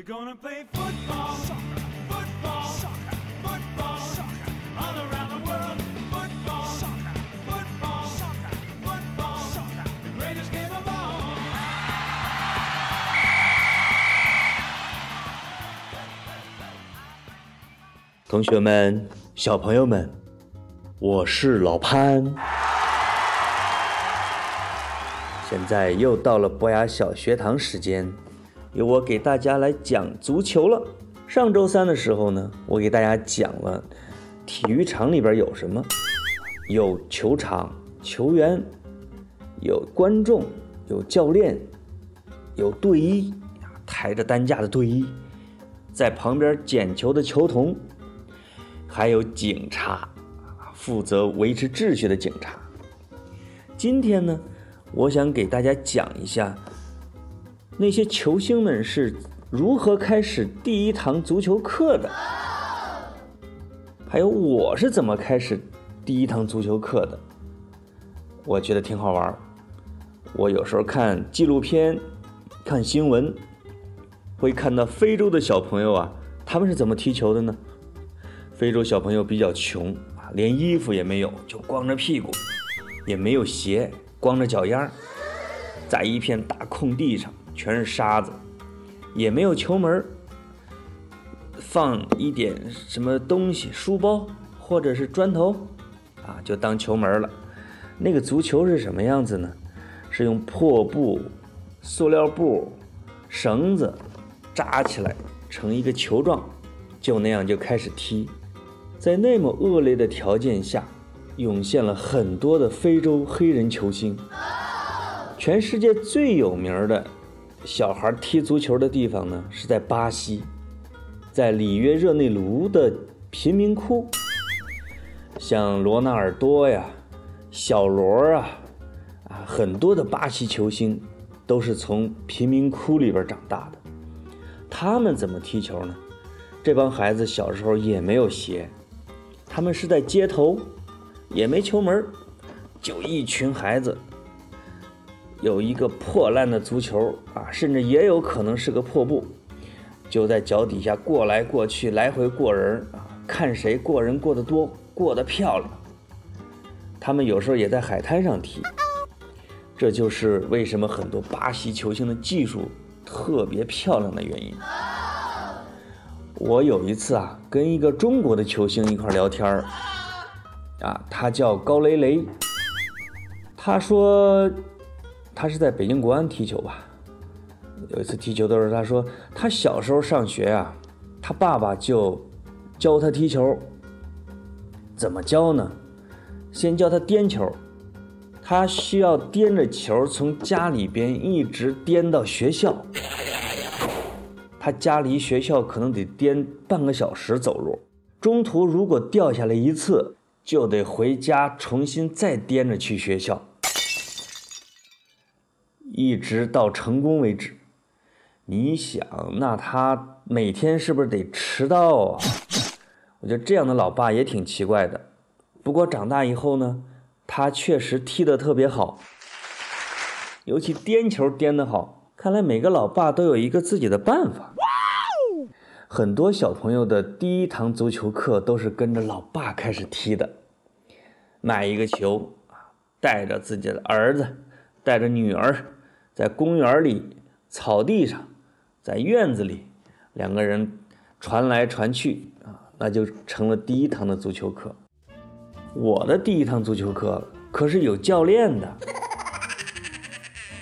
We're gonna play football, football, football, all around the world. Football, football, football, the greatest game of all. 同学们、小朋友们，我是老潘。现在又到了博雅小学堂时间，由我给大家来讲足球了。上周三的时候呢，我给大家讲了体育场里边有什么，有球场、球员，有观众，有教练，有队医，抬着担架的队医，在旁边捡球的球童。还有警察，负责维持秩序的警察。今天呢，我想给大家讲一下那些球星们是如何开始第一堂足球课的，还有我是怎么开始第一堂足球课的。我觉得挺好玩儿。我有时候看纪录片、看新闻，会看到非洲的小朋友啊，他们是怎么踢球的呢？非洲小朋友比较穷啊，连衣服也没有，就光着屁股，也没有鞋，光着脚丫，在一片大空地上，全是沙子，也没有球门，放一点什么东西，书包或者是砖头，啊，就当球门了。那个足球是什么样子呢？是用破布、塑料布、绳子扎起来成一个球状，就那样就开始踢。在那么恶劣的条件下，涌现了很多的非洲黑人球星。全世界最有名的小孩踢足球的地方呢，是在巴西，在里约热内卢的贫民窟。像罗纳尔多呀、小罗啊，啊，很多的巴西球星都是从贫民窟里边长大的。他们怎么踢球呢？这帮孩子小时候也没有鞋。他们是在街头，也没球门，就一群孩子，有一个破烂的足球啊，甚至也有可能是个破布，就在脚底下过来过去，来回过人啊，看谁过人过得多，过得漂亮。他们有时候也在海滩上踢，这就是为什么很多巴西球星的技术特别漂亮的原因。我有一次啊，跟一个中国的球星一块聊天儿，啊，他叫高雷雷。他说，他是在北京国安踢球吧。有一次踢球的时候，他说他小时候上学呀，他爸爸就教他踢球。怎么教呢？先教他颠球，他需要颠着球从家里边一直颠到学校。他家离学校可能得颠半个小时走路，中途如果掉下来一次，就得回家重新再颠着去学校，一直到成功为止。你想，那他每天是不是得迟到啊？我觉得这样的老爸也挺奇怪的。不过长大以后呢，他确实踢得特别好，尤其颠球颠得好。看来每个老爸都有一个自己的办法。很多小朋友的第一堂足球课都是跟着老爸开始踢的。买一个球，带着自己的儿子，带着女儿，在公园里、草地上，在院子里，两个人传来传去啊，那就成了第一堂的足球课。我的第一堂足球课可是有教练的。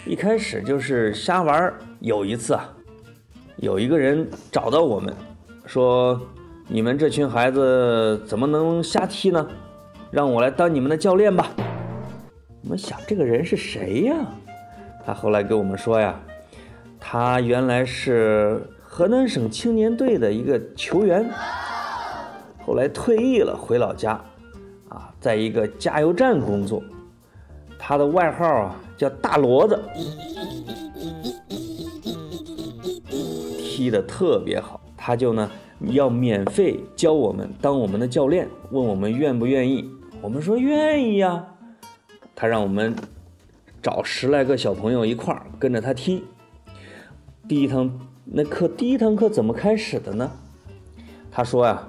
一开始就是瞎玩。有一次啊，有一个人找到我们，说：“你们这群孩子怎么能瞎踢呢？让我来当你们的教练吧。”我们想这个人是谁呀？他后来跟我们说呀，他原来是河南省青年队的一个球员，后来退役了，回老家，啊，在一个加油站工作。他的外号啊叫大骡子，踢得特别好。他就呢要免费教我们当我们的教练，问我们愿不愿意。我们说愿意呀。他让我们找十来个小朋友一块儿跟着他踢。第一堂那课第一堂课怎么开始的呢？他说呀、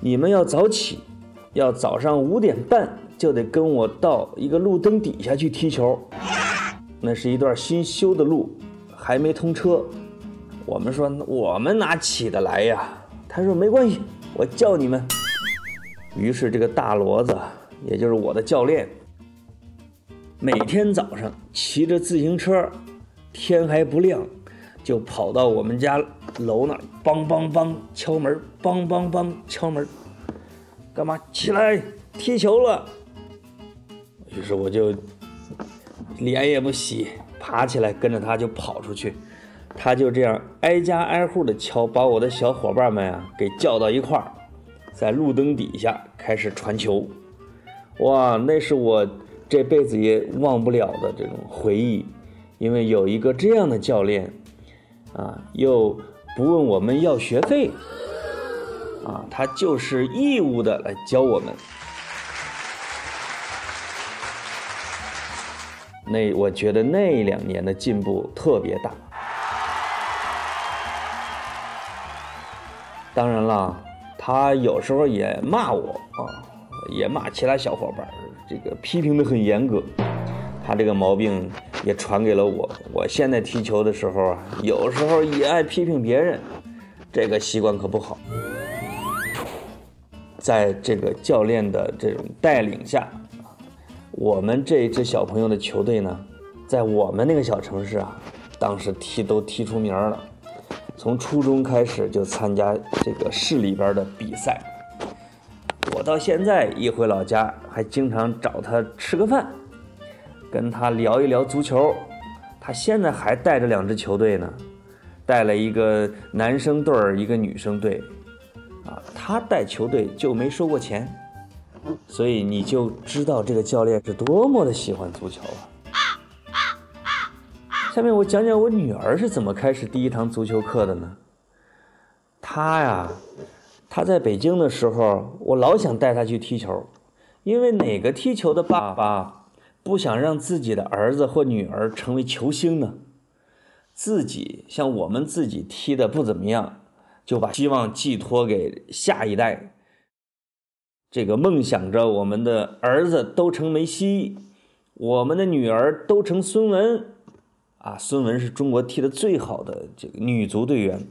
你们要早起，要早上五点半就得跟我到一个路灯底下去踢球。那是一段新修的路，还没通车。我们说我们哪起得来呀？他说没关系，我叫你们。于是这个大骡子，也就是我的教练，每天早上骑着自行车，天还不亮，就跑到我们家楼那儿，梆梆梆敲门，梆梆梆敲门，干嘛？起来踢球了。于是我就脸也不洗，爬起来跟着他就跑出去。他就这样挨家挨户的敲，把我的小伙伴们啊给叫到一块儿，在路灯底下开始传球。哇，那是我这辈子也忘不了的这种回忆，因为有一个这样的教练，啊，又不问我们要学费，啊，他就是义务的来教我们。那我觉得那两年的进步特别大。当然了，他有时候也骂我啊，也骂其他小伙伴，这个批评的很严格。他这个毛病也传给了我。我现在踢球的时候啊，有时候也爱批评别人，这个习惯可不好。在这个教练的这种带领下，我们这一支小朋友的球队呢，在我们那个小城市啊，当时踢都踢出名了。从初中开始就参加这个市里边的比赛。我到现在一回老家，还经常找他吃个饭，跟他聊一聊足球。他现在还带着两支球队呢，带了一个男生队儿，一个女生队。啊，他带球队就没收过钱，所以你就知道这个教练是多么的喜欢足球啊。下面我讲讲我女儿是怎么开始第一堂足球课的呢？她呀，他在北京的时候，我老想带他去踢球，因为哪个踢球的爸爸不想让自己的儿子或女儿成为球星呢？自己像我们自己踢的不怎么样，就把希望寄托给下一代。这个梦想着我们的儿子都成梅西，我们的女儿都成孙雯。啊，孙雯是中国踢的最好的这个女足队员，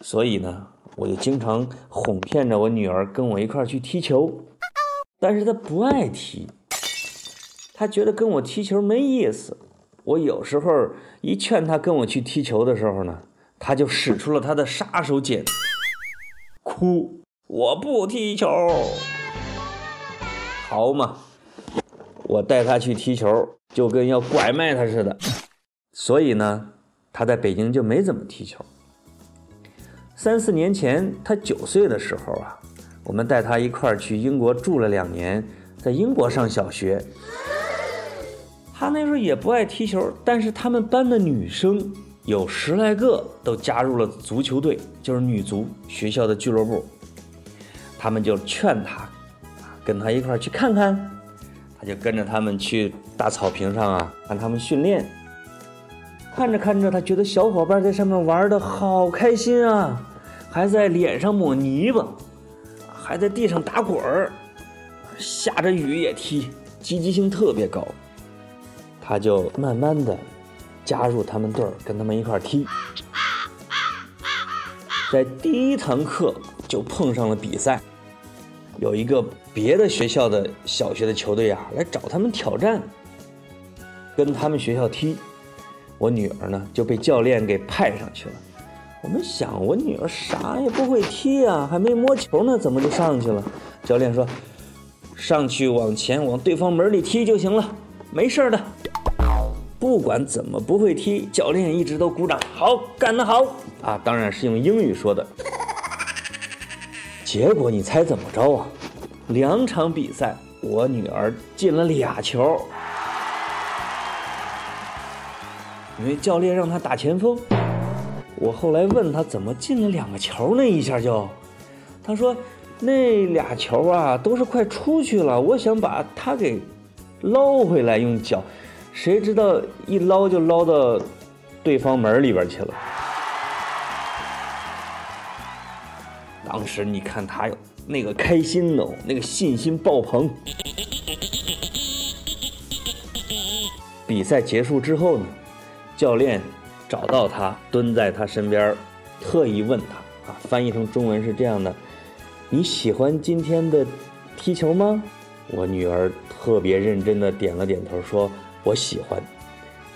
所以呢，我就经常哄骗着我女儿跟我一块去踢球，但是她不爱踢，她觉得跟我踢球没意思。我有时候一劝她跟我去踢球的时候呢，她就使出了她的杀手锏，哭，我不踢球。好嘛，我带她去踢球，就跟要拐卖她似的。所以呢，他在北京就没怎么踢球。三四年前，他九岁的时候啊，我们带他一块儿去英国住了两年，在英国上小学。他那时候也不爱踢球，但是他们班的女生有十来个都加入了足球队，就是女足学校的俱乐部。他们就劝他，跟他一块儿去看看。他就跟着他们去大草坪上啊，看他们训练。看着看着，他觉得小伙伴在上面玩的好开心啊，还在脸上抹泥巴，还在地上打滚儿，下着雨也踢，积极性特别高。他就慢慢的加入他们队儿，跟他们一块儿踢。在第一堂课就碰上了比赛，有一个别的学校的小学的球队啊来找他们挑战，跟他们学校踢。我女儿呢就被教练给派上去了。我们想，我女儿啥也不会踢啊，还没摸球呢，怎么就上去了？教练说，上去往前往对方门里踢就行了，没事的。不管怎么不会踢，教练一直都鼓掌，好，干得好啊！当然是用英语说的。结果你猜怎么着啊？两场比赛，我女儿进了俩球。因为教练让她打前锋，我后来问他怎么进了两个球那一下就他说那俩球啊都是快出去了我想把他给捞回来用脚谁知道一捞就捞到对方门里边去了。当时你看他哟那个开心哦那个信心爆棚。比赛结束之后呢教练找到他，蹲在他身边，特意问他啊，翻译成中文是这样的：你喜欢今天的踢球吗？我女儿特别认真的点了点头，说：“我喜欢。”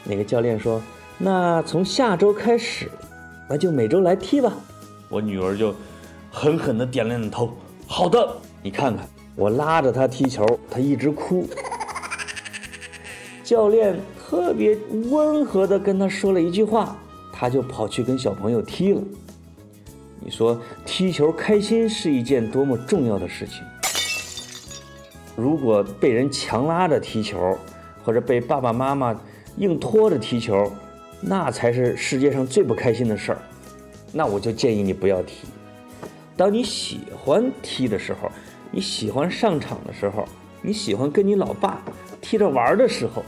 那个教练说：“那从下周开始，那就每周来踢吧。”我女儿就狠狠的点了点头：“好的。”你看看，我拉着她踢球，她一直哭。教练特别温和的跟他说了一句话，他就跑去跟小朋友踢了。你说踢球开心是一件多么重要的事情。如果被人强拉着踢球，或者被爸爸妈妈硬拖着踢球，那才是世界上最不开心的事儿。那我就建议你不要踢。当你喜欢踢的时候，你喜欢上场的时候，你喜欢跟你老爸踢着玩的时候，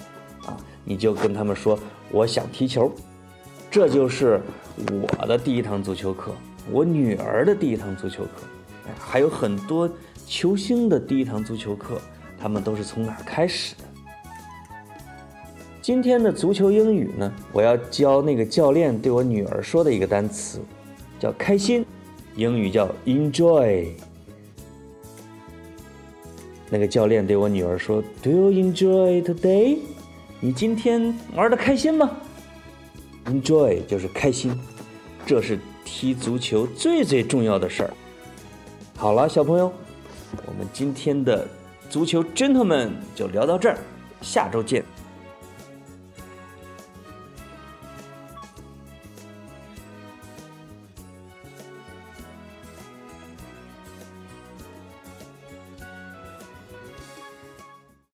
你就跟他们说我想踢球。这就是我的第一堂足球课，我女儿的第一堂足球课，还有很多球星的第一堂足球课，他们都是从哪开始的？今天的足球英语呢，我要教那个教练对我女儿说的一个单词，叫开心，英语叫 enjoy。那个教练对我女儿说：“Do you enjoy today？你今天玩的开心吗？Enjoy 就是开心，这是踢足球最最重要的事儿。”好了，小朋友，我们今天的足球 gentlemen 就聊到这儿，下周见。